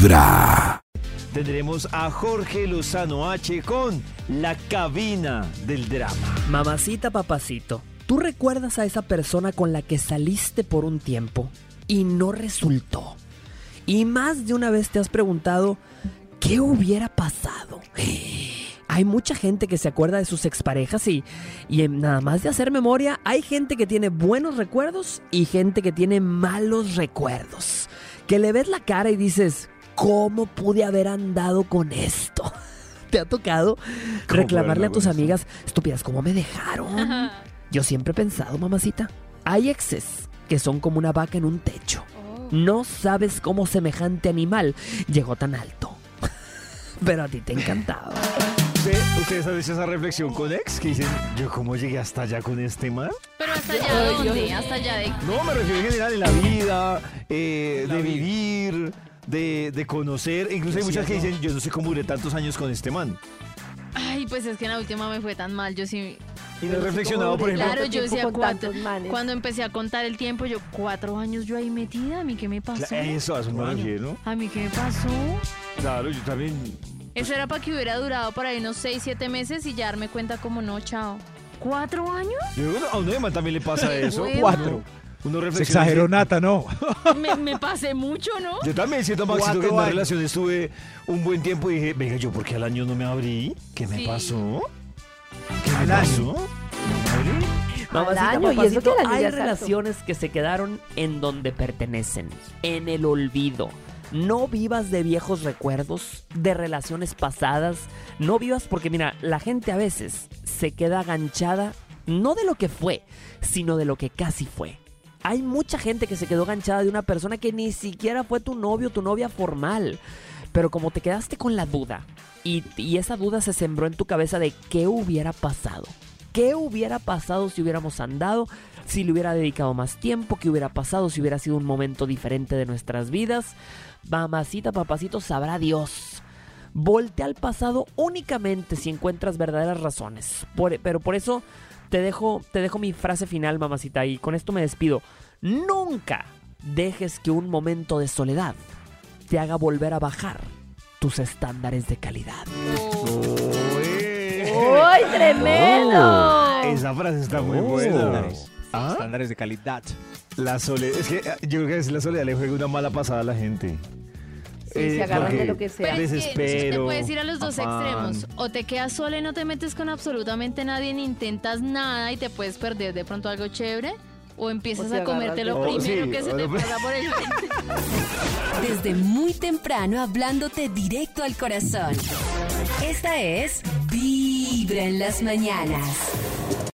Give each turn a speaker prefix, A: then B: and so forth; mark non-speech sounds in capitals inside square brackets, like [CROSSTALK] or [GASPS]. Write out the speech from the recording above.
A: Vibra.
B: Tendremos a Jorge Lozano H con La Cabina del Drama.
C: Mamacita, papacito, ¿tú recuerdas a esa persona con la que saliste por un tiempo y no resultó? Y más de una vez te has preguntado, ¿qué hubiera pasado? [GASPS] Hay mucha gente que se acuerda de sus exparejas y, y en nada más de hacer memoria, hay gente que tiene buenos recuerdos y gente que tiene malos recuerdos. Que le ves la cara y dices, ¿cómo pude haber andado con esto? ¿Te ha tocado reclamarle a tus amigas, estúpidas, cómo me dejaron? Yo siempre he pensado, mamacita, hay exes que son como una vaca en un techo. No sabes cómo semejante animal llegó tan alto. [LAUGHS] Pero a ti te encantaba.
B: ¿Usted- ¿Ustedes han hecho esa reflexión con ex? Que dicen, ¿yo cómo llegué hasta allá con este man?
D: Pero hasta allá de dónde? Hasta allá de.
B: No, me refiero en general en la vida, eh, de vivir, de, de conocer. Incluso hay muchas que dicen, yo no sé cómo duré tantos años con este man.
D: Ay, pues es que en la última me fue tan mal. Yo sí.
B: Y no he reflexionado, por ejemplo,
D: Claro, yo decía cuatro. Cuando empecé a contar el tiempo, yo cuatro años yo ahí metida. ¿A mí qué me pasó?
B: eso, a eso me refiero.
D: ¿A mí qué me pasó?
B: Claro, yo también.
D: Eso era para que hubiera durado por ahí unos seis, siete meses y ya darme cuenta como no, chao. ¿Cuatro años?
B: Yo digo, a uno de man también le pasa eso.
E: Cuatro.
B: Uno
E: Se exageró
B: dice,
E: Nata, ¿no? [LAUGHS]
D: Me, me pasé mucho, ¿no?
B: Yo también siento, Maxito, que en una
E: años.
B: relación estuve un buen tiempo y dije, venga, ¿yo por qué al año no me abrí? ¿Qué me
D: Sí.
B: pasó? ¿Qué me
E: Al año.
B: pasó? ¿No me abrí?
C: Mamacita,
F: año, y eso que
C: hay relaciones que se quedaron en donde pertenecen, en el olvido. No vivas de viejos recuerdos, de relaciones pasadas. No vivas porque, mira, la gente a veces se queda aganchada no de lo que fue, sino de lo que casi fue. Hay mucha gente que se quedó aganchada de una persona que ni siquiera fue tu novio, tu novia formal. Pero como te quedaste con la duda y, esa duda se sembró en tu cabeza de qué hubiera pasado. ¿Qué hubiera pasado si hubiéramos andado? Si le hubiera dedicado más tiempo, ¿qué hubiera pasado si hubiera sido un momento diferente de nuestras vidas? Mamacita, papacito, sabrá Dios. Voltea al pasado únicamente si encuentras verdaderas razones. Pero por eso te dejo, te dejo mi frase final, mamacita, y con esto me despido. Nunca dejes que un momento de soledad te haga volver a bajar tus estándares de calidad.
F: ¡Uy, tremendo!
B: Esa frase está muy
E: Oh.
B: buena.
E: Estándares.
B: ¿Ah?
E: Estándares de calidad.
B: La soledad, es que eh, yo creo que es la soledad le juega una mala pasada a la gente.
F: Sí, se agarran de lo que sea.
D: Pero es que te puedes ir a los dos
B: afán.
D: extremos. O te quedas sola y no te metes con absolutamente nadie ni intentas nada y te puedes perder de pronto algo chévere. O empiezas
F: O
D: a comerte lo primero
B: Oh, sí,
D: que se te pasa por el frente. [LAUGHS]
G: Desde muy temprano hablándote directo al corazón. Esta es Vibra en las mañanas.